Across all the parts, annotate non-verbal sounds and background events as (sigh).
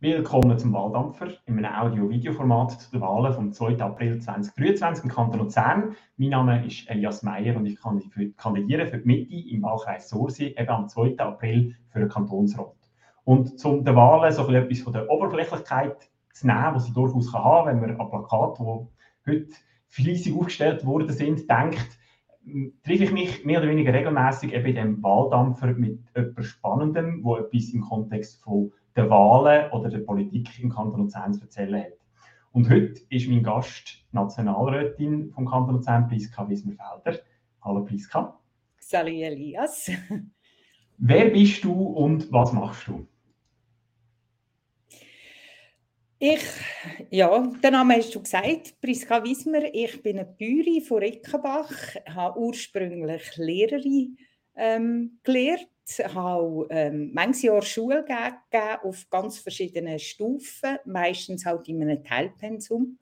Willkommen zum Wahldampfer in einem Audio-Video-Format zu den Wahlen vom 2. April 2023 im Kanton Luzern. Mein Name ist Elias Meyer und ich kandidiere für die Mitte im Wahlkreis Sursi eben am 2. April für den Kantonsrat. Und zum den Wahlen so etwas von der Oberflächlichkeit zu nehmen, was sie durchaus kann haben, wenn man an Plakaten, die heute fleissig aufgestellt worden sind, denkt, treffe ich mich mehr oder weniger regelmäßig eben in dem Wahldampfer mit etwas Spannendem, wo etwas im Kontext von der Wahlen oder der Politik im Kanton Luzern zu erzählen hat. Und heute ist mein Gast Nationalrätin vom Kanton Luzern, Priska Wismerfelder. Hallo Priska. Salut Elias. Wer bist du und was machst du? Ich, ja, der Name hast du gesagt, Priska Wismer. Ich bin eine Bäuerin von Rickenbach, habe ursprünglich Lehrerin ähm, gelehrt habe ähm, manches Jahr Schule gegeben auf ganz verschiedenen Stufen, meistens halt in einem Teilpensum.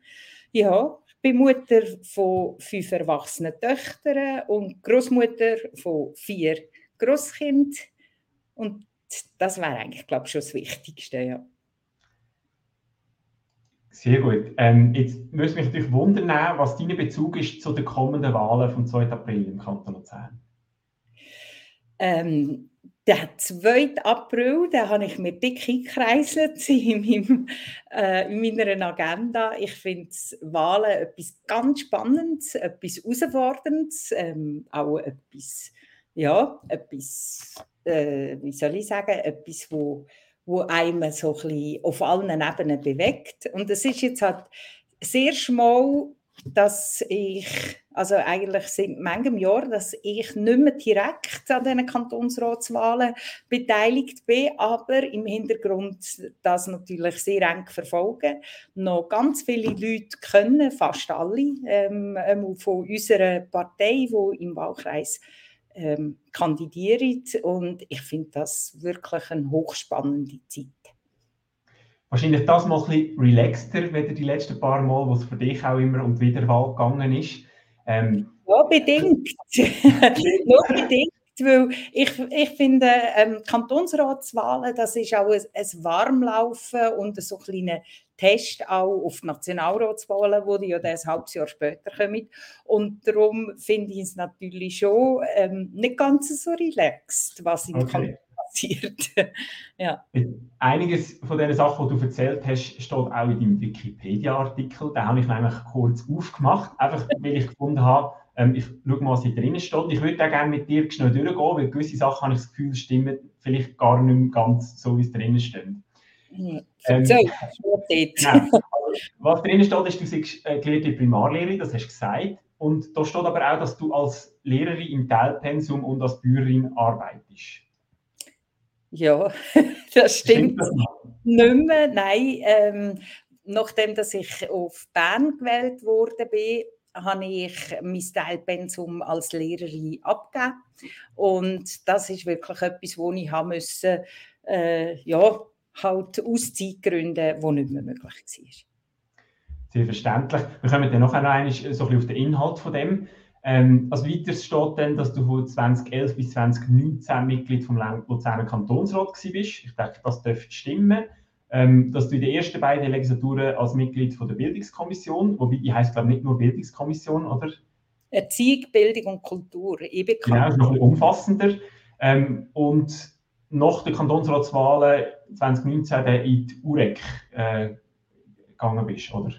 Ja, ich bin Mutter von fünf erwachsenen Töchtern und Großmutter von vier Großkindern. Und das wäre eigentlich, glaube ich, schon das Wichtigste, ja. Sehr gut. Ähm, jetzt müsste mich natürlich wundern, was dein Bezug ist zu den kommenden Wahlen vom 2. April im Kanton Luzern. Ähm, der 2. April, den habe ich mir dick eingekreiselt (laughs) in, meinem, äh, in meiner Agenda. Ich finde Wahlen etwas ganz Spannendes, etwas Herausforderndes, ähm, auch etwas, ja, etwas, äh, wie soll ich sagen, etwas, wo, wo einem so ein bisschen auf allen Ebenen bewegt. Und es ist jetzt halt sehr schmal dass ich, also eigentlich seit manchem Jahr, dass ich nicht mehr direkt an diesen Kantonsratswahlen beteiligt bin, aber im Hintergrund das natürlich sehr eng verfolgen. Noch ganz viele Leute können, fast alle, ähm, von unserer Partei, die im Wahlkreis ähm, kandidieren. Und ich finde das wirklich eine hochspannende Zeit. Wahrscheinlich das mal ein bisschen relaxter, wie die letzten paar Mal, wo es für dich auch immer um die Wiederwahl gegangen ist. Ähm, ja, bedingt. (laughs) Nur bedingt, weil ich, ich finde, ähm, Kantonsratswahlen, das ist auch ein, ein Warmlaufen und so ein kleiner Test auch auf die Nationalratswahlen, die ja ein halbes Jahr später kommen. Und darum finde ich es natürlich schon ähm, nicht ganz so relaxed, was im okay passiert. (laughs) ja. Einiges von den Sachen, die du erzählt hast, steht auch in deinem Wikipedia-Artikel. Den habe ich nämlich kurz aufgemacht, einfach (laughs) weil ich gefunden habe, ähm, ich schaue mal, was hier drinnen steht. Ich würde auch gerne mit dir schnell durchgehen, weil gewisse Sachen habe ich das Gefühl, stimmen vielleicht gar nicht mehr ganz so, wie es drinnen steht. Ja, ähm, genau. (laughs) Was drinnen steht, ist, du bist äh, gelehrte Primarlehrerin, das hast du gesagt. Und da steht aber auch, dass du als Lehrerin im Teilpensum und als Bäuerin arbeitest. Ja, (laughs) das stimmt nicht mehr. Nein, ähm, nachdem dass ich auf Bern gewählt wurde, bin, habe ich mein Teilpensum als Lehrerin abgegeben. Und das ist wirklich etwas, wo ich haben müssen, äh, ja, halt aus Zeitgründen, die nicht mehr möglich war. Sehr verständlich. Wir kommen dann noch einmal so ein bisschen auf den Inhalt von dem. Ähm, als weiteres steht dann, dass du von 2011 bis 2019 Mitglied vom Luzerner Kantonsrat warst. Ich denke, das dürfte stimmen. Ähm, dass du in den ersten beiden Legislaturen als Mitglied von der Bildungskommission, wobei die heißt glaube ich nicht nur Bildungskommission, oder? Erziehung, Bildung und Kultur. Eben genau, ist noch ein bisschen umfassender. Ähm, und nach den Kantonsratswahlen 2019 in die UREC äh, gegangen bist, oder?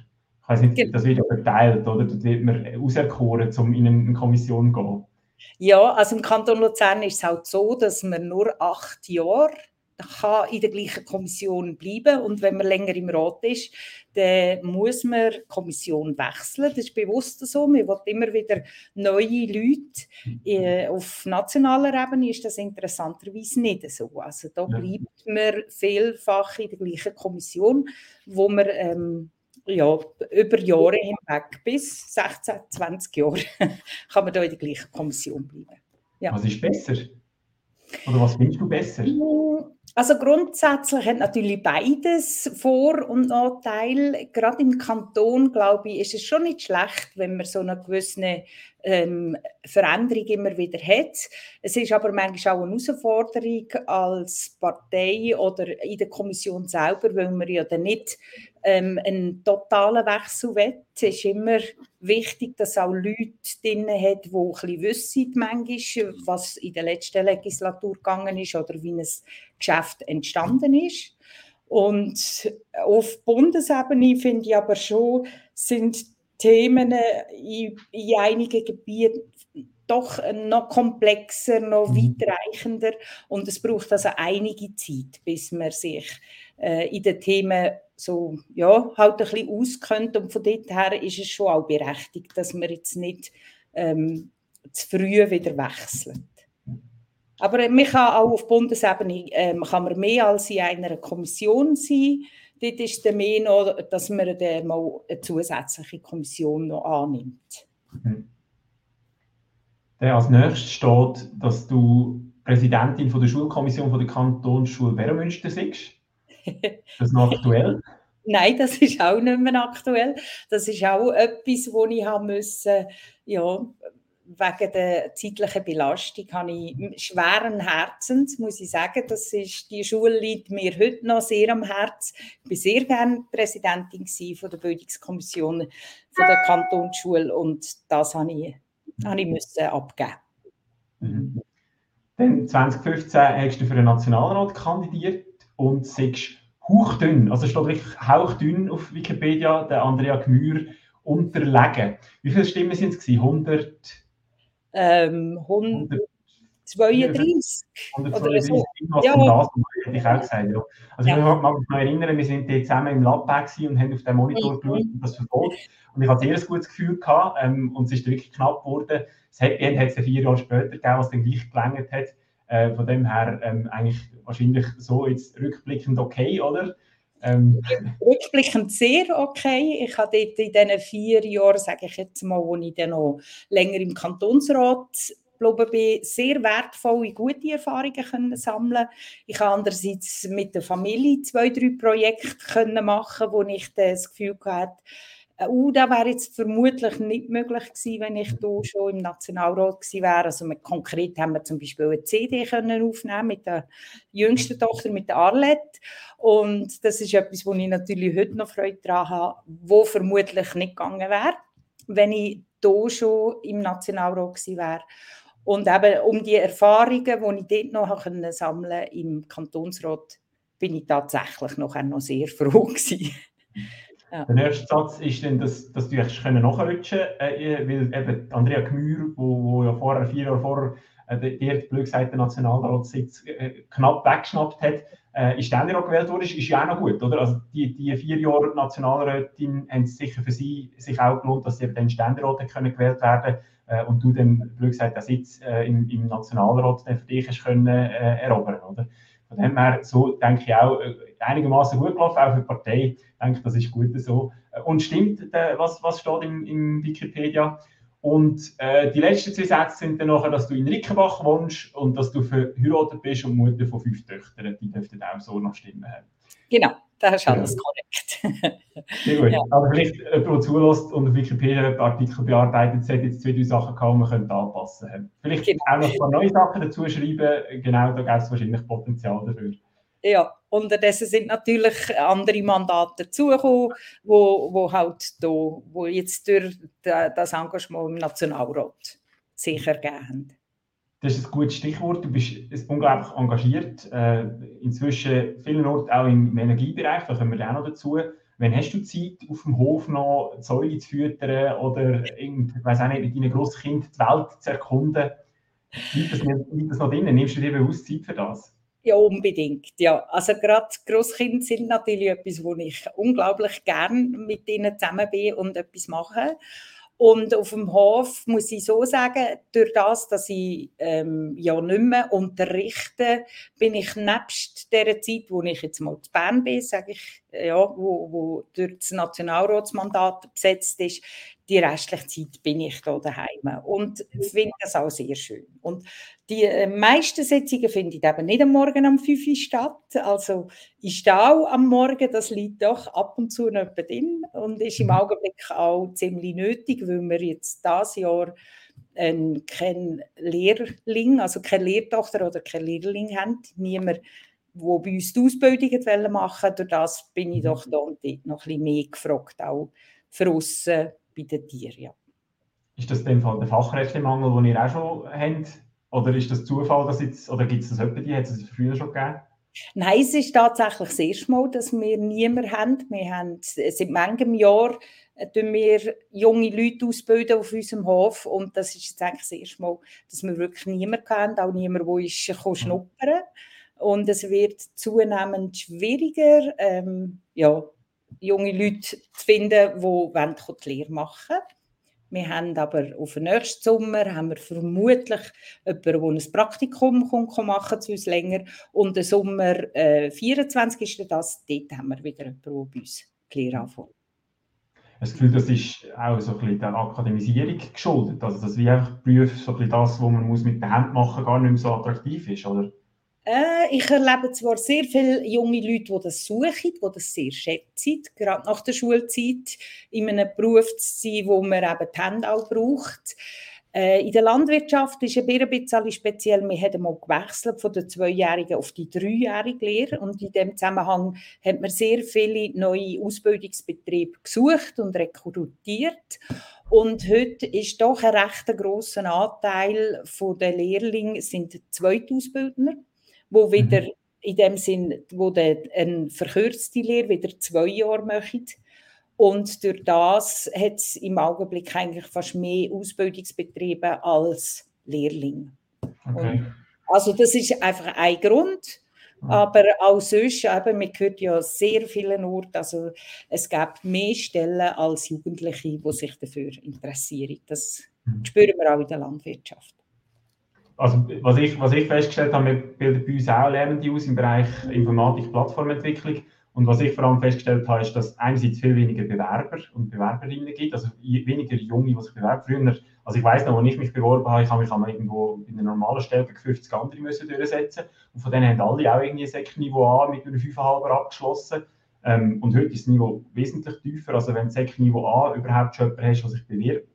Ich weiß nicht, das wird ja verteilt, oder? Das wird man auserkoren, um in eine Kommission zu gehen. Ja, also im Kanton Luzern ist es halt so, dass man nur acht Jahre kann in der gleichen Kommission bleiben und wenn man länger im Rat ist, dann muss man die Kommission wechseln. Das ist bewusst so. Man will immer wieder neue Leute. Mhm. Auf nationaler Ebene ist das interessanterweise nicht so. Also da bleibt man vielfach in der gleichen Kommission, wo man ähm, ja, über Jahre hinweg, bis 16, 20 Jahre, (laughs) kann man da in der gleichen Kommission bleiben. Ja. Was ist besser? Oder was findest du besser? Mm, also grundsätzlich hat natürlich beides Vor- und Nachteile. Gerade im Kanton, glaube ich, ist es schon nicht schlecht, wenn man so eine gewisse ähm, Veränderung immer wieder hat. Es ist aber manchmal auch eine Herausforderung als Partei oder in der Kommission selber, weil man ja dann nicht ähm, einen totalen Wechsel will. Es ist immer wichtig, dass auch Leute drin hat, die ein bisschen wissen, manchmal, was in der letzten Legislatur gegangen ist oder wie ein Geschäft entstanden ist. Und auf Bundesebene finde ich aber schon, sind Themen in, in einigen Gebieten doch noch komplexer, noch mhm. weitreichender und es braucht also einige Zeit, bis man sich äh, in den Themen so, ja, halt ein bisschen auskennt und von dort her ist es schon auch berechtigt, dass man jetzt nicht ähm, zu früh wieder wechselt. Aber man kann auch auf Bundesebene ähm, kann man mehr als in einer Kommission sein, Dort ist es mehr noch, dass man dann mal eine zusätzliche Kommission noch annimmt. Mhm. als nächstes steht, dass du Präsidentin von der Schulkommission von der Kantonsschule Wermünster bist. (laughs) Das ist noch aktuell? Nein, das ist auch nicht mehr aktuell. Das ist auch etwas, wo ich haben müssen, ja, wegen der zeitlichen Belastung habe ich schweren Herzens, muss ich sagen. Das ist, die Schule liegt mir heute noch sehr am Herz. Ich war sehr gerne Präsidentin von der Bildungskommission von der Kantonsschule und das habe ich, habe ich müssen abgeben. Mhm. Dann 2015 hast du für den Nationalrat kandidiert und sagst hauchdünn, also steht wirklich hauchdünn auf Wikipedia, der Andrea Gmür unterlegen. Wie viele Stimmen sind es? 100? ähm, 132. 132 so. ja. das, hätte ich auch gesagt. Ja. Also ja. ich mag mich noch erinnern, wir sind zusammen im Lab und haben auf den Monitor mhm. geschaut und das verfolgt. Und ich hatte sehr ein gutes Gefühl gehabt ähm, und es ist wirklich knapp geworden. Das Happy End hat es vier Jahre später gegeben, was dann gleich gelangt hat. Äh, von dem her ähm, eigentlich wahrscheinlich so jetzt rückblickend okay, oder? Ähm. Rückblickend sehr okay. Ich habe dort in diesen vier Jahren, sage ich jetzt mal, wo ich dann noch länger im Kantonsrat geblieben bin, sehr wertvolle, gute Erfahrungen können sammeln Ich habe andererseits mit der Familie zwei, drei Projekte können machen, wo ich das Gefühl hatte, Uh, das wäre jetzt vermutlich nicht möglich gewesen, wenn ich da schon im Nationalrat gewesen wäre. Also mit, konkret haben wir zum Beispiel eine CD können aufnehmen mit der jüngsten Tochter, mit der Arlette. Und das ist etwas, wo ich natürlich heute noch Freude daran habe, wo vermutlich nicht gegangen wäre, wenn ich da schon im Nationalrat gewesen wäre. Und eben um die Erfahrungen, die ich dort noch sammeln konnte im Kantonsrat, bin ich tatsächlich noch, noch sehr froh (laughs) gewesen. Ja. Der erste Satz ist dann, dass, dass du können nachrutschen äh, weil eben Andrea Gmür, wo, wo ja vorher, vier Jahre vorher, äh, hat blöd gesagt, den Nationalratssitz äh, knapp weggeschnappt hat, äh, ist Ständerat gewählt wurde, ist, ist ja auch noch gut, oder? Also die, die vier Jahre Nationalrätin haben es sicher für sie sich auch gelohnt, dass sie dann Ständerat können gewählt werden äh, und du dann, blöd gesagt, den Sitz äh, im, im Nationalrat dann für dich hast können äh, erobern, oder? Von dem her, so denke ich auch, äh, einigermaßen gut gelaufen, auch für die Partei. Ich denke, das ist gut so. Äh, und stimmt, was, was steht im, im Wikipedia? Und äh, die letzten zwei Sätze sind dann nachher, dass du in Rickenbach wohnst und dass du verheiratet bist und Mutter von fünf Töchtern. Die dürften auch so noch stimmen. Genau, das ist alles ja. korrekt. Sehr gut. Ja. Aber vielleicht jemand, der zulässt und auf Wikipedia Artikel bearbeitet, hat jetzt zwei, drei Sachen gehabt, die man könnte anpassen Vielleicht genau. auch noch ein paar neue Sachen dazu schreiben. Genau, da gibt es wahrscheinlich Potenzial dafür. Ja, unterdessen sind natürlich andere Mandate dazugekommen, wo, wo halt da, wo jetzt durch das Engagement im Nationalrat sich ergeben haben. Das ist ein gutes Stichwort. Du bist unglaublich engagiert. Äh, inzwischen vielen Orten auch im Energiebereich, da kommen wir auch noch dazu. Wann hast du Zeit, auf dem Hof noch Zeuge zu füttern oder weiß auch nicht, mit deinen Großkind die Welt zu erkunden? Liegt das, das noch drin? Nimmst du dir bewusst Zeit für das? Ja, unbedingt. Ja, also gerade Großkinder sind natürlich etwas, wo ich unglaublich gern mit ihnen zusammen bin und etwas mache. Und auf dem Hof muss ich so sagen, durch das, dass ich ähm, ja nicht mehr unterrichte, bin ich nebst der Zeit, wo ich jetzt mal zu Bern bin, sage ich, ja, wo, wo durch das Nationalratsmandat besetzt ist, die restliche Zeit bin ich da daheim und finde das auch sehr schön. Und die äh, meisten Sitzungen finde ich eben nicht am Morgen um 5 Uhr statt. Also ich stehe auch am Morgen, das liegt doch ab und zu noch drin und ist im mhm. Augenblick auch ziemlich nötig, weil wir jetzt dieses Jahr äh, keinen Lehrling, also keine Lehrtochter oder keinen Lehrling haben. Niemand, der bei uns die Ausbildung machen. Durch das bin ich doch da und dort noch ein bisschen mehr gefragt, auch für uns bei den Tieren. Ja. Ist das in Fall der Fachkräftemangel, den ihr auch schon habt? Oder ist das Zufall, dass jetzt, oder gibt es das etwa, die hat es früher schon gegeben? Nein, es ist tatsächlich das erste Mal, dass wir niemanden haben. Wir haben seit manchem Jahr tun wir junge Leute ausbilden auf unserem Hof und das ist jetzt eigentlich das erste Mal, dass wir wirklich niemanden haben, auch niemanden, der ist mhm. schnuppern und es wird zunehmend schwieriger, ähm, ja, junge Leute zu finden, die wollen, die Lehre machen wir haben aber auf den nächsten Sommer haben wir vermutlich jemanden, der ein Praktikum kommt, machen zu uns länger. Und im Sommer äh, 24 ist das, dort haben wir wieder jemanden, der bei uns die Lehre anfängt das Gefühl, das ist auch so ein bisschen der Akademisierung geschuldet. Also, dass wie einfach Berufe, so ein bisschen das, was man muss mit den Händen machen muss, gar nicht mehr so attraktiv ist, oder? Äh, ich erlebe zwar sehr viele junge Leute, die das suchen, die das sehr schätzen, gerade nach der Schulzeit in einem Beruf zu sein, wo man eben die Hände auch braucht. Äh, in der Landwirtschaft ist es ein bisschen speziell. Wir haben mal gewechselt von der zweijährigen auf die dreijährige Lehre und in dem Zusammenhang hat man sehr viele neue Ausbildungsbetriebe gesucht und rekrutiert. Und heute ist doch ein recht grosser Anteil der Lehrlinge sind Zweitausbildner, wo mhm. wieder mhm. in dem Sinn, wo der, eine verkürzte Lehre wieder zwei Jahre machen und durch das hat es im Augenblick eigentlich fast mehr Ausbildungsbetriebe als Lehrling. Okay. also das ist einfach ein Grund. Aber auch sonst, eben, man hört ja sehr vielen Orten, also es gibt mehr Stellen als Jugendliche, die sich dafür interessieren. Das mhm. spüren wir auch in der Landwirtschaft. Also was ich, was ich festgestellt habe, wir bilden bei uns auch Lernende aus im Bereich Informatik-Plattformentwicklung. Und was ich vor allem festgestellt habe, ist, dass einerseits viel weniger Bewerber und Bewerberinnen gibt, also weniger Junge, die sich bewerben. Früher, also ich weiß noch, als ich mich beworben habe, ich habe mich einmal irgendwo in einer normalen Stelle gegen 50 andere müssen durchsetzen und von denen haben alle auch irgendwie ein Sekniveau A mit einer 5,5er abgeschlossen. Ähm, und heute ist das Niveau wesentlich tiefer, also wenn du Sekniveau A überhaupt schon jemanden hast, der sich bewirbt,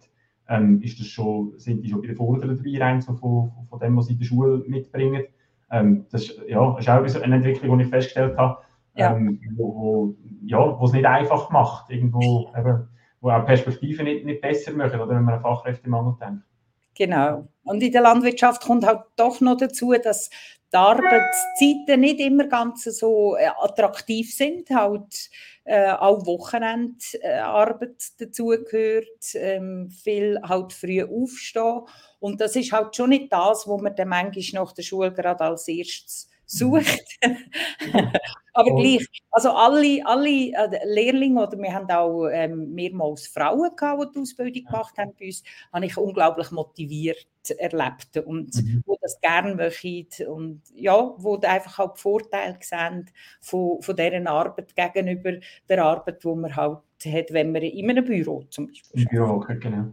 ähm, ist das schon, sind die schon bei den Vorderen dabei, rein so von, von dem, was sie in der Schule mitbringen. Ähm, das ist, ja, ist auch eine Entwicklung, die ich festgestellt habe, ja. ähm, wo, wo, ja, es nicht einfach macht, irgendwo, eben, wo auch Perspektiven nicht, nicht besser machen, oder wenn man an Fachkräftemangel denkt. Genau. Und in der Landwirtschaft kommt halt doch noch dazu, dass die Arbeitszeiten nicht immer ganz so äh, attraktiv sind. Halt äh, auch Wochenendarbeit äh, dazugehört, ähm, viel halt früh aufstehen. Und das ist halt schon nicht das, was man dann manchmal nach der Schule gerade als erstes sucht. (laughs) Aber gleich, also alle, alle äh, Lehrlinge, oder wir haben auch ähm, mehrmals Frauen gehabt, die die Ausbildung gemacht haben bei uns, habe ich unglaublich motiviert erlebt und mhm. wo das gerne möchten und ja, wo einfach auch die Vorteile sehen von, von dieser Arbeit gegenüber der Arbeit, die man halt hat, wenn man in einem Büro zum Beispiel Im Büro, genau.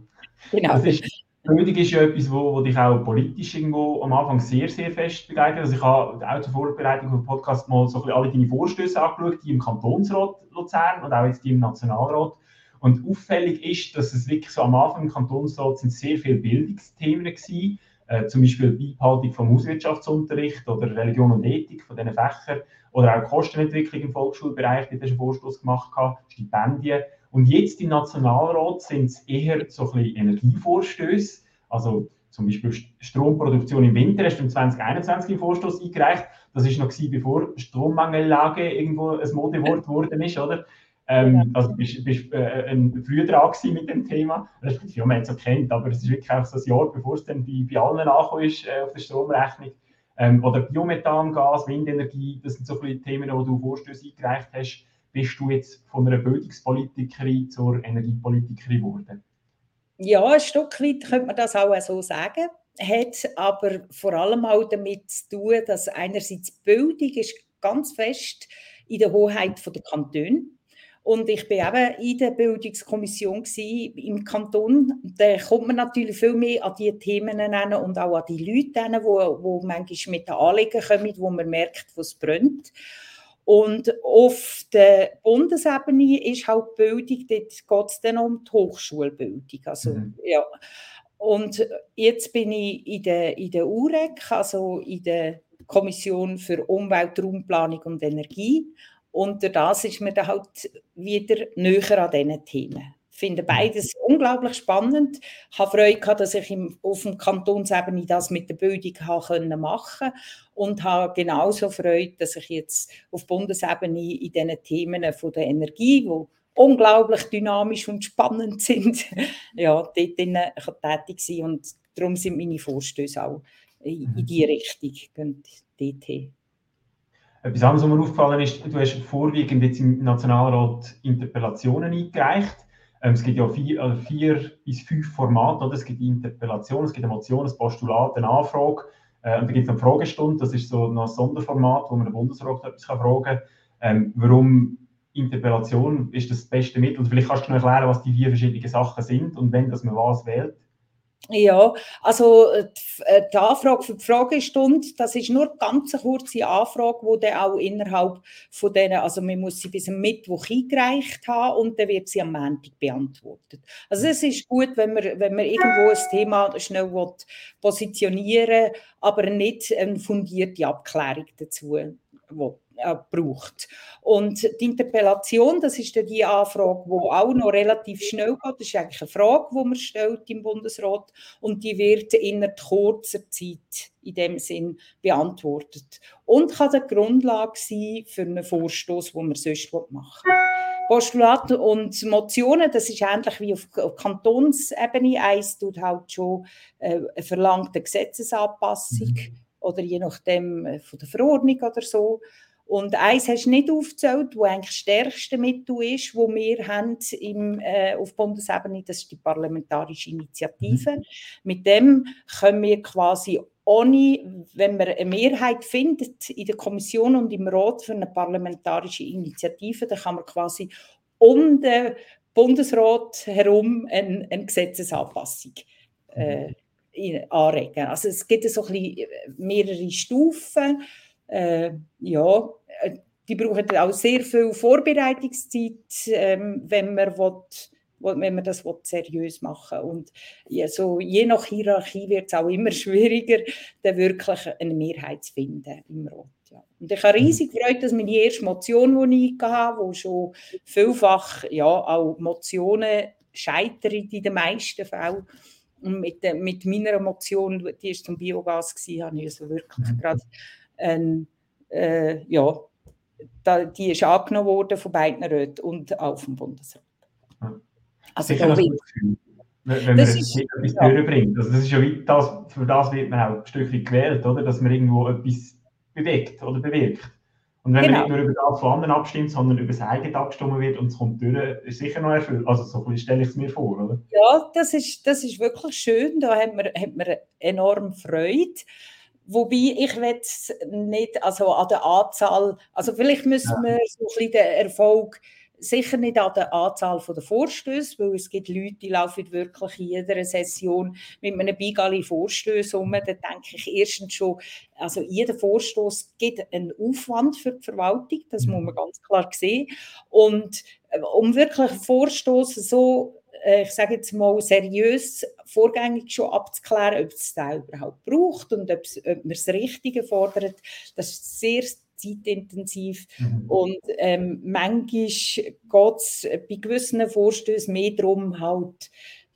genau. Das ist, Bildung ist ja etwas, wo, wo dich auch politisch irgendwo am Anfang sehr, sehr fest begleitet. Also ich habe auch zur Vorbereitung auf den Podcast mal so alle deine Vorstöße angeschaut, die im Kantonsrat Luzern und auch jetzt die im Nationalrat. Und auffällig ist, dass es wirklich so am Anfang im Kantonsrat sind sehr viele Bildungsthemen gewesen, äh, zum Beispiel Beibehaltung vom Hauswirtschaftsunterricht oder Religion und Ethik von diesen Fächern oder auch Kostenentwicklung im Volksschulbereich, die du schon Vorstoß gemacht hast, Stipendien. Und jetzt im Nationalrat sind es eher so ein bisschen Energievorstöße, also zum Beispiel Stromproduktion im Winter, hast du im 2021 einen Vorstoß eingereicht. Das ist noch gewesen, bevor Strommangellage irgendwo ein Modewort geworden ist, oder? Ähm, also bist, bist äh, ein, früher dran mit dem Thema. Ja, man hat es auch kennt, aber es ist wirklich auch so ein Jahr, bevor es dann bei, bei allen angekommen ist äh, auf der Stromrechnung. Ähm, oder Biomethangas, Windenergie, das sind so viele Themen, wo du Vorstöße eingereicht hast bist du jetzt von einer Bildungspolitikerin zur Energiepolitikerin geworden? Ja, ein Stück weit könnte man das auch so sagen. Hat aber vor allem auch damit zu tun, dass einerseits Bildung ist ganz fest in der Hoheit der Kantone Und ich bin eben in der Bildungskommission im Kanton. Da kommt man natürlich viel mehr an die Themen hin und auch an die Leute hin, wo, wo manchmal mit den Anliegen kommen, wo man merkt, wo es brennt. Und auf der Bundesebene ist halt Bildung, dort geht es dann um die Hochschulbildung. Also, mhm. ja. Und jetzt bin ich in der, in der UREC, also in der Kommission für Umwelt, Raumplanung und Energie. Und das ist mir dann halt wieder näher an diesen Themen. Ich finde beides unglaublich spannend. Ich habe Freude gehabt, dass ich im, auf dem Kantonsebene das mit der Bildung machen konnte und habe genauso Freude, dass ich jetzt auf Bundesebene in diesen Themen von der Energie, die unglaublich dynamisch und spannend sind, (laughs) ja, dort tätig sein und darum sind meine Vorstöße auch in, in mhm. diese Richtung gehen dort Etwas anderes, was mir aufgefallen ist, du hast vorwiegend jetzt im Nationalrat Interpellationen eingereicht. Ähm, es gibt ja vier, also vier, bis fünf Formate. Oder? Es gibt Interpellation, es gibt eine Motion, ein Postulat, eine Anfrage. Äh, und dann gibt es eine Fragestunde, das ist so ein Sonderformat, wo man den Bundesrat etwas fragen kann. Ähm, warum Interpellation ist das, das beste Mittel? Und vielleicht kannst du noch erklären, was die vier verschiedenen Sachen sind und wenn dass man was wählt. Ja, also äh, äh, die Anfrage für die Fragestunde, das ist nur eine ganz kurze Anfrage, die dann auch innerhalb von denen, also man muss sie bis am Mittwoch eingereicht haben und dann wird sie am Montag beantwortet. Also es ist gut, wenn man, wenn man irgendwo ein Thema schnell positionieren will, aber nicht eine fundierte Abklärung dazu will äh, braucht. Und die Interpellation, das ist die Anfrage, die auch noch relativ schnell geht. Das ist eigentlich eine Frage, die man stellt im Bundesrat und die wird innerhalb kurzer Zeit in dem Sinn beantwortet und kann die Grundlage sein für einen Vorstoß, den man sonst machen will. Postulate und Motionen, das ist ähnlich wie auf Kantonsebene. Eins tut halt schon äh, eine verlangte Gesetzesanpassung mhm. oder je nachdem äh, von der Verordnung oder so. Und eins hast du nicht aufgezählt, wo eigentlich das stärkste Mittel ist, wo wir haben im, äh, auf Bundesebene, das ist die parlamentarische Initiative. Mhm. Mit dem können wir quasi ohne, wenn man eine Mehrheit findet in der Kommission und im Rat für eine parlamentarische Initiative, dann kann man quasi um den Bundesrat herum eine, eine Gesetzesanpassung äh, anregen. Also es gibt so ein bisschen mehrere Stufen. Äh, ja, die brauchen auch sehr viel Vorbereitungszeit, ähm, wenn man will, wenn man das will, seriös machen will. Und ja, so, je nach Hierarchie wird es auch immer (laughs) schwieriger, dann wirklich eine Mehrheit zu finden im Rat. Ja. Und ich habe mhm. riesig gefreut, dass meine erste Motion, die ich hatte, wo schon vielfach ja, auch Motionen scheitern in den meisten Fällen. Und mit, mit meiner Motion, die war zum Biogas, gewesen, habe ich also wirklich mhm. gerade ein, äh, ja, da, die ist angenommen worden von beiden Räten und auch vom Bundesrat. Also Sicher das Gefühl, wenn man das ist, etwas ja. durchbringt. Also das ist ja das, für das wird man auch ein Stückchen gewählt, oder? dass man irgendwo etwas bewegt oder bewirkt. Und wenn genau. man nicht nur über das von anderen abstimmt, sondern über das eigene abgestimmt wird und es kommt durch, ist sicher noch erfüllt. Also so stelle ich es mir vor, oder? Ja, das ist, das ist wirklich schön. Da hat man, hat man enorm Freude. Wobei ich nicht also an der Anzahl, also vielleicht müssen wir so ein bisschen den Erfolg sicher nicht an der Anzahl der Vorstöße, weil es gibt Leute, die laufen wirklich in jeder Session mit einem Bigali Vorstöße um. Da denke ich erstens schon, also jeder Vorstoß gibt einen Aufwand für die Verwaltung, das muss man mhm. ganz klar sehen. Und äh, um wirklich Vorstoß so ich sage jetzt mal, seriös vorgängig schon abzuklären, ob es da überhaupt braucht und ob, ob man das Richtige fordert. Das ist sehr zeitintensiv. Mhm. Und ähm, manchmal geht es bei gewissen Vorstößen mehr darum, halt,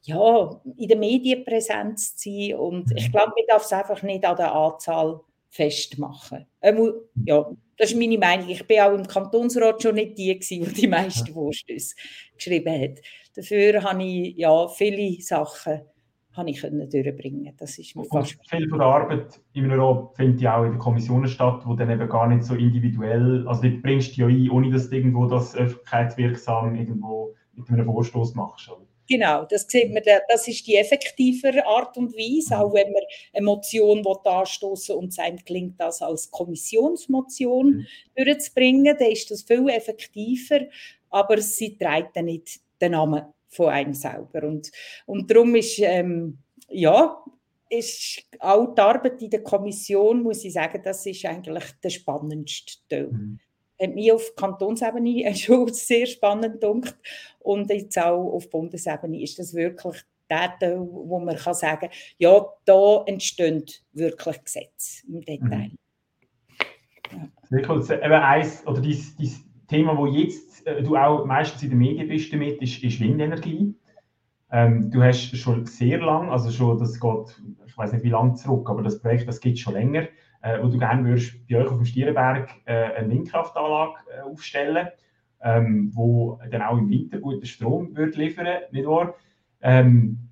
ja, in der Medienpräsenz zu sein. Und ich mhm. glaube, man darf es einfach nicht an der Anzahl festmachen. Ähm, ja, das ist meine Meinung. Ich bin auch im Kantonsrat schon nicht die, die die meisten Vorstöße geschrieben hat. Dafür habe ich ja viele Sachen habe ich können durchbringen. Das ist mir fast viel von der Arbeit im Rat findet ja auch in den Kommissionen statt, wo dann eben gar nicht so individuell, also du bringst ja ein, ohne dass du irgendwo das öffentlichkeitswirksam irgendwo mit einem Vorstoß machst. Oder? Genau, das sieht man, das ist die effektivere Art und Weise, auch wenn man eine Motion anstoßen und es einem gelingt, das als Kommissionsmotion mhm. durchzubringen, dann ist das viel effektiver, aber sie trägt dann nicht den Namen von einem selber. Und, und darum ist, ähm, ja, ist auch die Arbeit in der Kommission, muss ich sagen, das ist eigentlich der spannendste Teil. Mhm hat mich auf Kantonsebene (laughs) schon sehr spannend gedacht. Und jetzt auch auf Bundesebene ist das wirklich der Teil, wo man kann sagen kann, ja, da entstehen wirklich Gesetze im Detail. Mhm. Ja. Sehr cool. Eben eins, oder dieses, dieses Thema, wo jetzt äh, du auch meistens in den Medien bist damit, ist, ist Windenergie. Ähm, du hast schon sehr lang, also schon, das geht, ich weiß nicht wie lange zurück, aber das Projekt, das gibt es schon länger äh, wo du gerne würdest bei euch auf dem Stierenberg äh, eine Windkraftanlage äh, aufstellen, ähm, wo dann auch im Winter guten Strom wird liefern, nicht wahr? Ähm,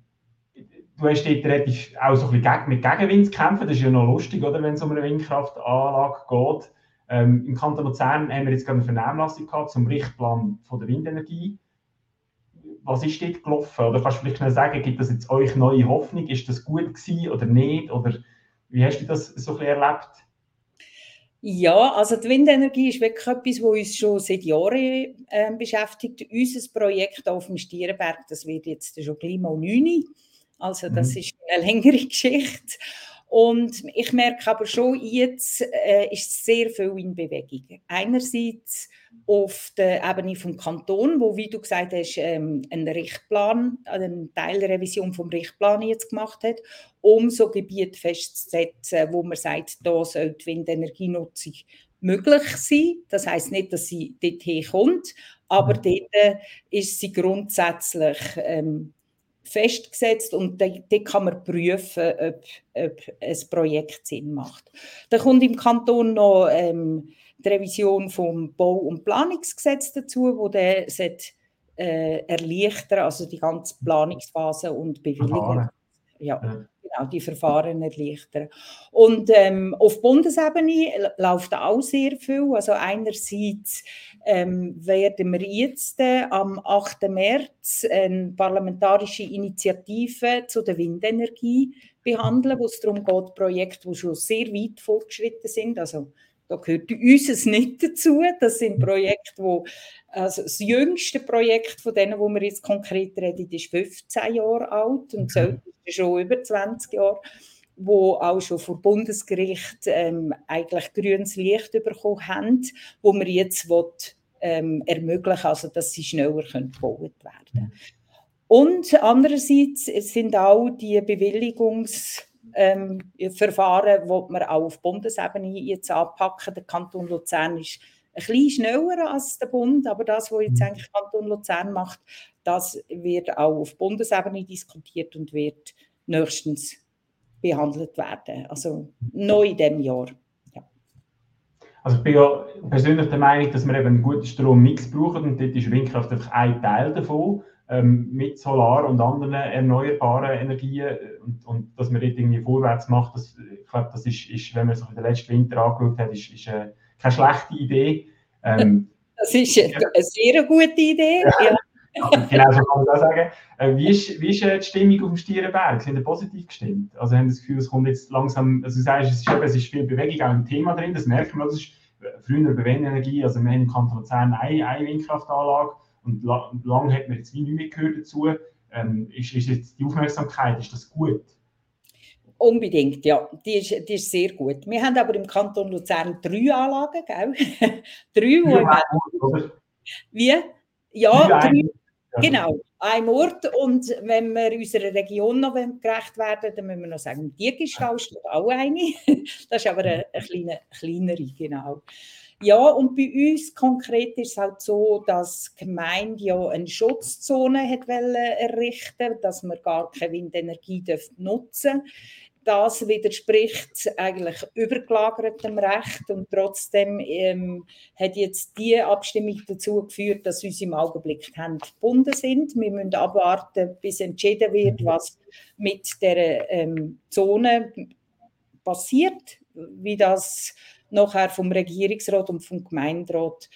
du hast dort relativ auch so ein bisschen mit Gegenwind zu kämpfen. Das ist ja noch lustig, oder, wenn es um eine Windkraftanlage geht. Ähm, Im Kanton Luzern haben wir jetzt gerade eine Vernehmlassung gehabt zum Richtplan von der Windenergie. Was ist dort gelaufen? Oder kannst du vielleicht noch sagen, gibt das jetzt euch neue Hoffnung? Ist das gut gewesen oder nicht? Oder wie hast du das so ein erlebt? Ja, also die Windenergie ist wirklich etwas, was uns schon seit Jahren äh, beschäftigt. Unser Projekt auf dem Stierenberg, das wird jetzt schon gleich mal 9. Also das mhm. ist eine längere (laughs) Geschichte. Und ich merke aber schon, jetzt äh, ist sehr viel in Bewegung. Einerseits auf der Ebene vom Kanton, wo, wie du gesagt hast, ähm, einen Richtplan, eine Teilrevision vom Richtplan jetzt gemacht hat, um so Gebiete festzusetzen, wo man sagt, da soll die Windenergienutzung möglich sein. Das heißt nicht, dass sie dorthin kommt, aber mhm. dort ist sie grundsätzlich ähm, festgesetzt und dort kann man prüfen, ob, ob ein Projekt Sinn macht. Da kommt im Kanton noch ähm, die Revision vom Bau- und Planungsgesetz dazu, wo der äh, erleichtern, also die ganze Planungsphase und Bewilligung. Ja, genau, die Verfahren erleichtern. Und ähm, auf Bundesebene läuft auch sehr viel. Also einerseits ähm, werden wir jetzt äh, am 8. März eine parlamentarische Initiative zu der Windenergie behandeln, wo es darum geht, Projekte, die schon sehr weit fortgeschritten sind, also da gehört unseres nicht dazu. Das sind Projekte, wo also das jüngste Projekt von denen, wo wir jetzt konkret reden, ist 15 Jahre alt und so ist schon über 20 Jahre, wo auch schon vor Bundesgericht ähm, eigentlich grünes Licht bekommen haben, wo wir jetzt will, ähm, ermöglichen, also dass sie schneller gebaut werden. können. Und andererseits sind auch die Bewilligungs ähm, Verfahren, die wir auch auf Bundesebene jetzt anpacken. Der Kanton Luzern ist ein bisschen schneller als der Bund, aber das, was jetzt mhm. eigentlich Kanton Luzern macht, das wird auch auf Bundesebene diskutiert und wird nächstens behandelt werden. Also neu in diesem Jahr. Ja. Also ich bin ja persönlich der Meinung, dass wir eben einen guten Strommix brauchen und dort ist Windkraft einfach ein Teil davon mit Solar und anderen erneuerbaren Energien äh, und, und dass man dort irgendwie vorwärts macht, das, ich glaube, das ist, ist, wenn man sich den letzten Winter angeschaut hat, ist, ist äh, keine schlechte Idee. Ähm, (laughs) das ist eine, eine sehr gute Idee. Ja. Ja. genau so kann man das sagen. Äh, wie ist, wie ist äh, die Stimmung auf dem Stierenberg? Sind Sie positiv gestimmt? Also haben das Gefühl, es kommt jetzt langsam, also du sagst, es ist, eben, es ist viel Bewegung auch im Thema drin, das merkt man, das ist äh, früher bei Windenergie, also wir haben im Kanton Luzern eine, eine Windkraftanlage und la lange hat man jetzt wie nicht mehr gehört dazu. Ähm, ist, ist jetzt die Aufmerksamkeit, ist das gut? Unbedingt, ja. Die ist, die ist sehr gut. Wir haben aber im Kanton Luzern drei Anlagen, gell? (laughs) drei, wo ja, Wie? Ja, drei, genau. Ein Ort. Und wenn wir unserer Region noch gerecht werden, dann müssen wir noch sagen, die Diegestall steht auch eine. (laughs) das ist aber eine, eine kleine, kleinere, genau. Ja, und bei uns konkret ist es halt so, dass die Gemeinde ja eine Schutzzone hat errichten dass man gar keine Windenergie nutzen darf. Das widerspricht eigentlich übergelagertem Recht und trotzdem ähm, hat jetzt die Abstimmung dazu geführt, dass unsere im Augenblick die Hände gebunden sind. Wir müssen abwarten, bis entschieden wird, was mit der ähm, Zone passiert, wie das nachher vom Regierungsrat und vom Gemeinderat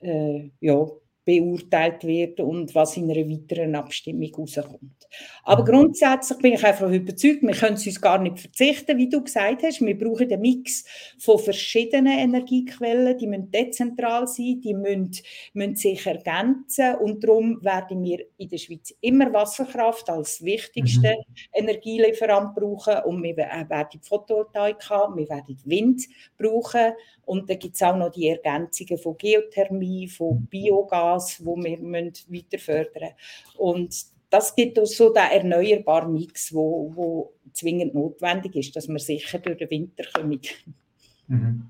äh, ja, beurteilt wird und was in einer weiteren Abstimmung rauskommt. Aber mhm. grundsätzlich bin ich einfach überzeugt, wir können es uns gar nicht verzichten, wie du gesagt hast. Wir brauchen einen Mix von verschiedenen Energiequellen, die müssen dezentral sein, die müssen, müssen sich ergänzen und darum werden wir in der Schweiz immer Wasserkraft als wichtigsten mhm. Energielieferant brauchen und wir werden Photovoltaik haben, wir werden Wind brauchen und dann gibt es auch noch die Ergänzungen von Geothermie, von Biogas, wo wir weiter fördern Und das gibt uns so den erneuerbaren Mix, wo, wo zwingend notwendig ist, dass wir sicher durch den Winter kommen. Mhm.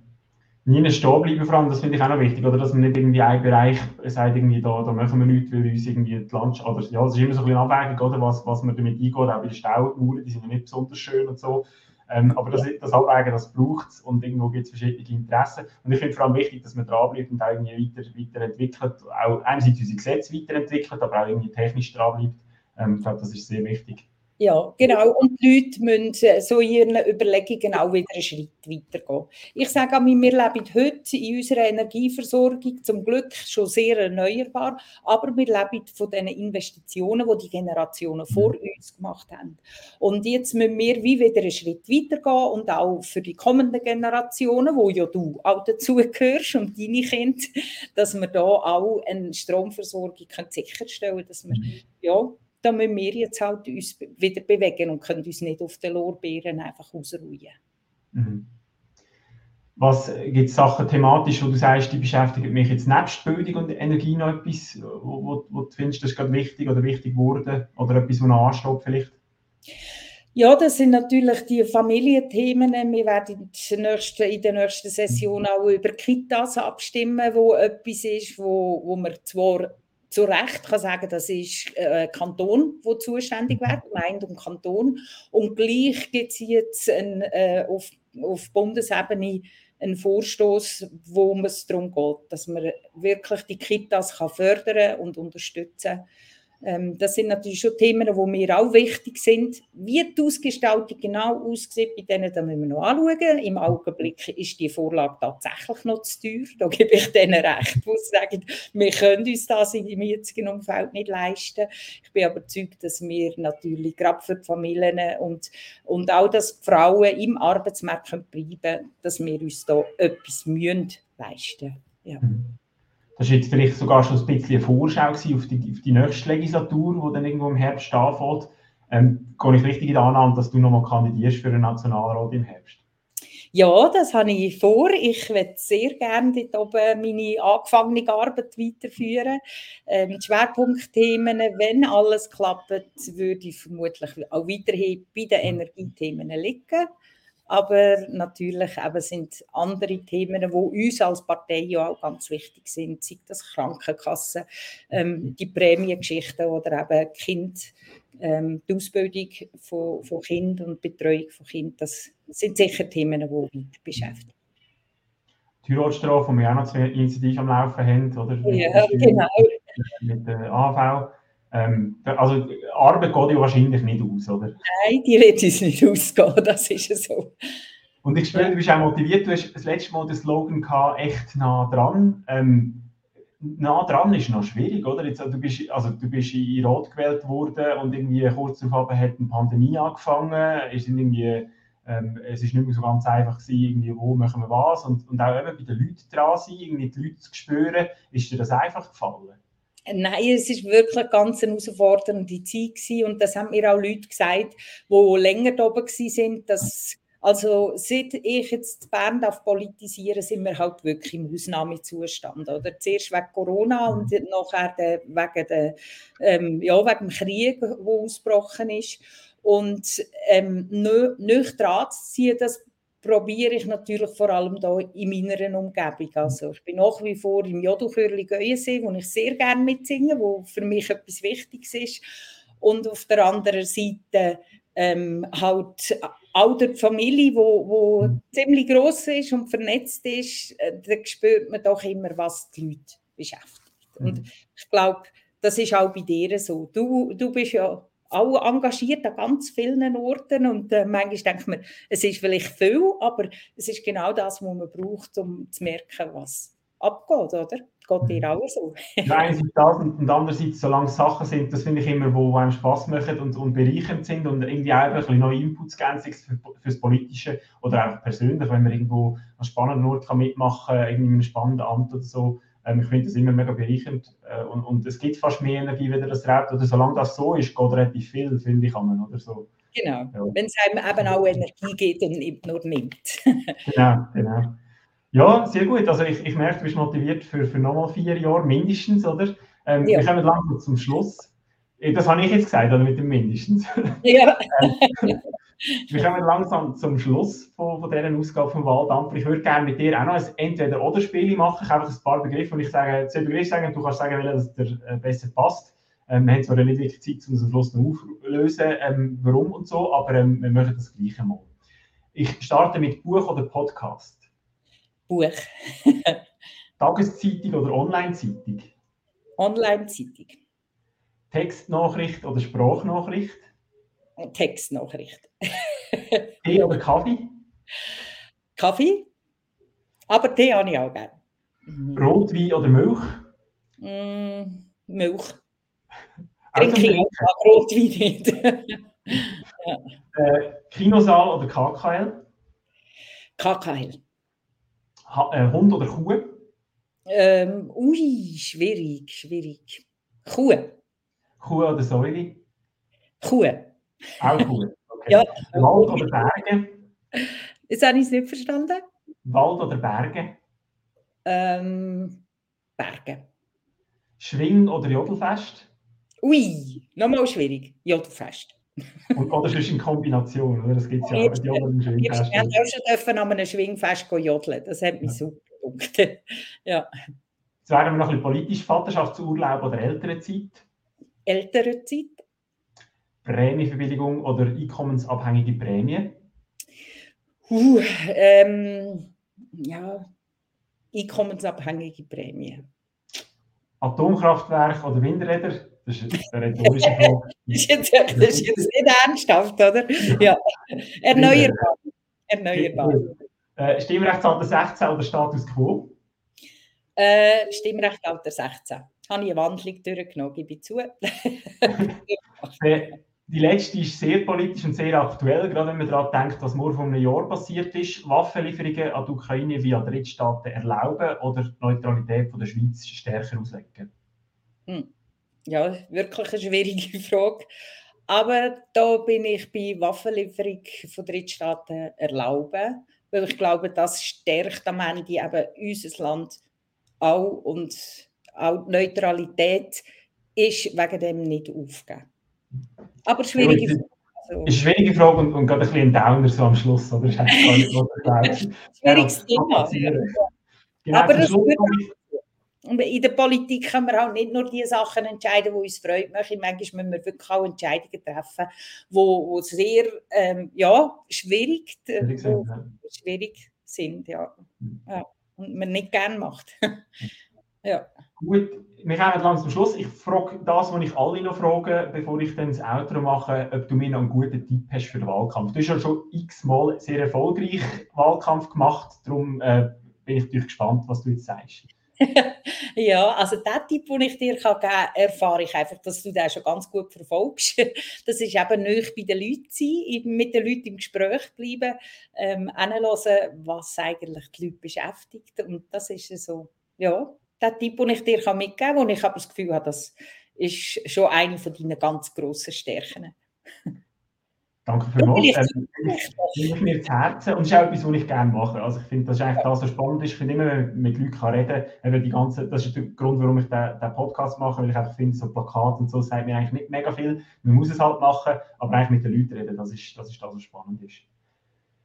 Stehen bleiben, vor allem, das finde ich auch noch wichtig, oder? dass man nicht irgendwie einen Bereich sagt, irgendwie da, da machen wir nichts, weil uns irgendwie die Landschaft, oder ja, es ist immer so ein bisschen Abwägung, oder? Was, was man damit eingeht, auch bei den Staumauern, die sind ja nicht besonders schön und so. Ähm, aber das, das Abwägen, das braucht es und irgendwo gibt es verschiedene Interessen. Und ich finde vor allem wichtig, dass man dranbleibt und irgendwie weiter, weiterentwickelt, auch einerseits unsere Gesetze weiterentwickelt, aber auch irgendwie technisch dranbleibt. Ähm, ich glaube, das ist sehr wichtig. Ja, genau. Und die Leute müssen äh, so ihren Überlegungen auch wieder einen Schritt weitergehen. Ich sage auch, wir leben heute in unserer Energieversorgung zum Glück schon sehr erneuerbar, aber wir leben von den Investitionen, die die Generationen vor mhm. uns gemacht haben. Und jetzt müssen wir wie wieder einen Schritt weitergehen und auch für die kommenden Generationen, wo ja du auch dazu gehörst und deine Kinder, dass wir da auch eine Stromversorgung sicherstellen können, dass wir mhm. ja, da müssen wir jetzt halt uns wieder bewegen und können uns nicht auf den Lorbeeren einfach ausruhen. Mhm. Was gibt es Sachen thematisch, wo du sagst, die beschäftigen mich jetzt nebst Bildung und Energie noch etwas, wo, wo, wo du findest, das ist gerade wichtig oder wichtig geworden oder etwas, was noch ansteht vielleicht? Ja, das sind natürlich die Familienthemen. Wir werden in der nächsten Session auch über Kitas abstimmen, wo etwas ist, wo, wo wir zwar zu Recht kann sagen, das ist äh, Kanton, wo zuständig wird, Gemeinde und Kanton. Und gleich gibt es jetzt ein, äh, auf, auf Bundesebene einen Vorstoß, wo es darum geht, dass man wirklich die Kitas kann fördern und unterstützen kann das sind natürlich schon Themen, die mir auch wichtig sind. Wie die Ausgestaltung genau aussieht, bei denen müssen wir noch anschauen. Im Augenblick ist die Vorlage tatsächlich noch zu teuer. Da gebe ich denen recht, die sagen, wir können uns das im jetzigen Umfeld nicht leisten. Ich bin aber überzeugt, dass wir natürlich gerade für die Familien und, und auch, dass die Frauen im Arbeitsmarkt bleiben können, dass wir uns da etwas leisten müssen. Ja. Mhm. Das war jetzt vielleicht sogar schon ein bisschen eine Vorschau auf die, auf die nächste Legislatur, die dann irgendwo im Herbst anfängt. Ähm, gehe ich richtig in der Annahme, dass du nochmal kandidierst für den Nationalrat im Herbst? Ja, das habe ich vor. Ich würde sehr gerne dort oben meine angefangene Arbeit weiterführen. Ähm, die Schwerpunktthemen, wenn alles klappt, würde ich vermutlich auch weiterhin bei den Energiethemen liegen. Aber natürlich eben sind andere Themen, die uns als Partei ja auch ganz wichtig sind, sei das Krankenkassen, ähm, die Prämiengeschichten oder eben kind, ähm, die Ausbildung von, von Kind und Betreuung von Kind. Das sind sicher Themen, die uns beschäftigen. Die Heiratstrafe, die wir auch noch zwei Initiativen am Laufen haben, oder? Ja, genau. Mit der AV. Ähm, also Arbeit geht ja wahrscheinlich nicht aus, oder? Nein, die wird uns nicht ausgehen, das ist so. Und ich spüre, du bist auch motiviert. Du hast das letzte Mal den Slogan gehabt, echt nah dran. Ähm, nah dran ist noch schwierig, oder? Jetzt, du, bist, also, du bist in Rot gewählt worden und irgendwie kurz darauf hat eine Pandemie angefangen. Ist irgendwie, ähm, es ist nicht mehr so ganz einfach gewesen, irgendwie, wo machen wir was. Und, und auch eben bei den Leuten dran sein, irgendwie die Leute zu spüren. Ist dir das einfach gefallen? Nein, es ist wirklich ganz eine herausfordernde Zeit gewesen. und das haben mir auch Leute gesagt, die länger da oben sind, dass also seit ich jetzt Bern darf politisieren, sind wir halt wirklich im Ausnahmezustand. Oder? Zuerst wegen Corona und nachher wegen, der, ähm, ja, wegen dem Krieg, der ausgebrochen ist. Und ähm, nicht dran zu ziehen, das probiere ich natürlich vor allem da in meiner Umgebung. Also ich bin nach wie vor im Jodelchörli Geuensee, wo ich sehr gerne mitsinge, wo für mich etwas Wichtiges ist. Und auf der anderen Seite ähm, halt auch die Familie, wo, wo ziemlich groß ist und vernetzt ist, äh, da spürt man doch immer, was die Leute beschäftigt. Mhm. Und ich glaube, das ist auch bei dir so. Du, du bist ja auch engagiert an ganz vielen Orten und äh, manchmal denkt man, es ist vielleicht viel, aber es ist genau das, was man braucht, um zu merken, was abgeht, oder? geht dir auch so. (laughs) einerseits das und, und andererseits, solange es Sachen sind, das finde ich immer, wo, einem Spass machen und, und bereichernd sind und irgendwie auch ein bisschen neue Inputs geben, für, fürs Politische oder auch persönlich, wenn man irgendwo an spannenden Ort mitmachen kann, irgendwie in einem spannenden Amt oder so. Ähm, ich finde das immer mega bereichernd äh, und, und es gibt fast mehr Energie, wie das Raubt. Oder solange das so ist, geht relativ viel, finde ich, an oder so. Genau, ja. wenn es einem eben auch Energie gibt und nicht nur nimmt. (laughs) genau, genau. Ja, sehr gut. Also ich, ich merke, du bist motiviert für, für nochmal vier Jahre mindestens, oder? Ähm, ja. Wir kommen langsam zum Schluss. Äh, das habe ich jetzt gesagt, oder mit dem mindestens. (laughs) Ja. (laughs) Wir kommen langsam zum Schluss von, von dieser Ausgabe vom Wahldampfer. Ich würde gerne mit dir auch noch ein Entweder-Oder-Spiel machen. Ich habe einfach ein paar Begriffe und ich sage, zwei Begriffe sagen und du kannst sagen, welcher dir äh, besser passt. Ähm, wir haben zwar nicht wirklich Zeit, um das am Schluss noch aufzulösen, ähm, warum und so, aber ähm, wir machen das gleiche mal. Ich starte mit Buch oder Podcast. Buch. (laughs) Tageszeitung oder Online-Zeitung? Online-Zeitung. Textnachricht oder Sprachnachricht? Textnachricht. (laughs) Tee oder Kaffee? Kaffee. Aber Tee habe ich auch gerne. Rotwein oder Milch? Mm, Milch. (laughs) Trinke ich auch Rotwein nicht. (laughs) ja. äh, Kinosaal oder KKL? KKL. Ha äh, Hund oder Kuh? Ähm, ui, schwierig, schwierig. Kuh. Kuh oder Säule? Kuh. Auch Kuh. Okay. Ja. Wald oder Berge? Jetzt habe ich es nicht verstanden. Wald oder Berge? Ähm, Berge. Schwing oder Jodelfest? Ui, nochmal schwierig. Jodelfest. Und, oder sonst in Kombination, oder? Das gibt es ja auch. Wir haben auch schon dürfen an einem Schwingfest jodeln. Das hat mich ja. super gedacht. (laughs) ja. Jetzt wären wir noch ein bisschen politisch. Vaterschaftsurlaub oder Elternzeit? Elternzeit. Prämieverbilligung oder einkommensabhängige Prämie? Uh, ähm, ja, einkommensabhängige Prämie. Atomkraftwerk oder Windräder? Das ist eine rhetorische (laughs) Frage. das, ist jetzt, das ist jetzt nicht ernsthaft, oder? Ja. Erneuerbar. Erneuerbar. Äh, Stimmrechtsalter 16 oder Status Quo? Äh, Stimmrechtsalter 16. Habe ich eine Wandlung durchgenommen, gebe ich zu. (laughs) Äh, die letzte ist sehr politisch und sehr aktuell, gerade wenn man daran denkt, was nur vor einem Jahr passiert ist. Waffenlieferungen an die Ukraine via Drittstaaten erlauben oder die Neutralität von der Schweiz stärker auslegen? Hm. Ja, wirklich eine schwierige (laughs) Frage. Aber da bin ich bei Waffenlieferung von Drittstaaten erlauben, weil ich glaube, das stärkt am Ende eben unser Land auch und auch die Neutralität ist wegen dem nicht aufgegeben. Aber schwierige Frage. Also, ist eine schwierige Frage und, und gerade ein bisschen ein Downer so am Schluss, oder? Das gar nicht, (laughs) was Schwieriges Thema. Genau, Aber das Schluss in der Politik können wir auch nicht nur die Sachen entscheiden, die uns freut. Manchmal müssen wir wirklich auch Entscheidungen treffen, die wo sehr ähm, ja, schwierig, schwierig, sind, ja. schwierig sind. Ja. Hm. ja. Und man nicht gerne macht. (laughs) ja. Gut, wir kommen langsam zum Schluss. Ich frage das, was ich alle noch frage, bevor ich dann das Outro mache, ob du mir noch einen guten Tipp hast für den Wahlkampf. Du hast ja schon x-mal sehr erfolgreich Wahlkampf gemacht, darum äh, bin ich natürlich gespannt, was du jetzt sagst. (laughs) ja, also der Tipp, den ich dir geben kann, erfahre ich einfach, dass du den schon ganz gut verfolgst. (laughs) Das ist eben nicht bei den Leuten sein, mit den Leuten im Gespräch bleiben, ähm, hören, was eigentlich die Leute beschäftigt. Und das ist so, ja, der Tipp, den ich dir mitgeben kann, wo ich aber das Gefühl habe, das ist schon eine von deinen ganz grossen Stärken. Danke vielmals. Ähm, ich mir zu Herzen und ist auch etwas, was ich gerne mache. Also ich finde, das ist eigentlich das, was spannend ist. Ich finde immer, wenn man mit Leuten kann reden kann, die ganze, das ist der Grund, warum ich den, den Podcast mache, weil ich einfach finde, so Plakate und so sagt mir eigentlich nicht mega viel. Man muss es halt machen, aber eigentlich mit den Leuten reden, das ist das, ist das was spannend ist.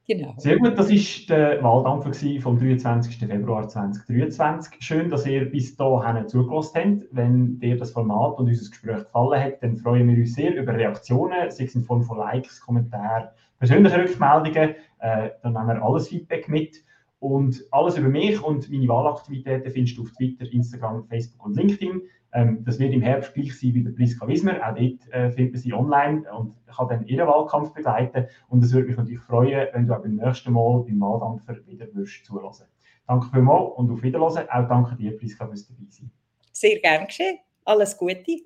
Genau. Sehr gut, das war der Wahldampfer vom 23. Februar 2023. Schön, dass ihr bis dahin zugelassen habt. Wenn dir das Format und unser Gespräch gefallen hat, dann freuen wir uns sehr über Reaktionen, sei es in Form von Likes, Kommentaren, persönlichen Rückmeldungen. Äh, dann nehmen wir alles Feedback mit. Und alles über mich und meine Wahlaktivitäten findest du auf Twitter, Instagram, Facebook und LinkedIn. Ähm, das wird im Herbst gleich sein wie der Priska Wismer. Auch dort äh, finden Sie online und kann dann Ihren Wahlkampf begleiten. Und es würde mich natürlich freuen, wenn du auch beim nächsten Mal beim Wahldampfer wieder würdest zulassen. Danke vielmals und auf Wiederhören. Auch danke dir, Priska, fürs dabei sein. Sehr gerne geschehen. Alles Gute dir.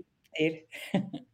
(laughs)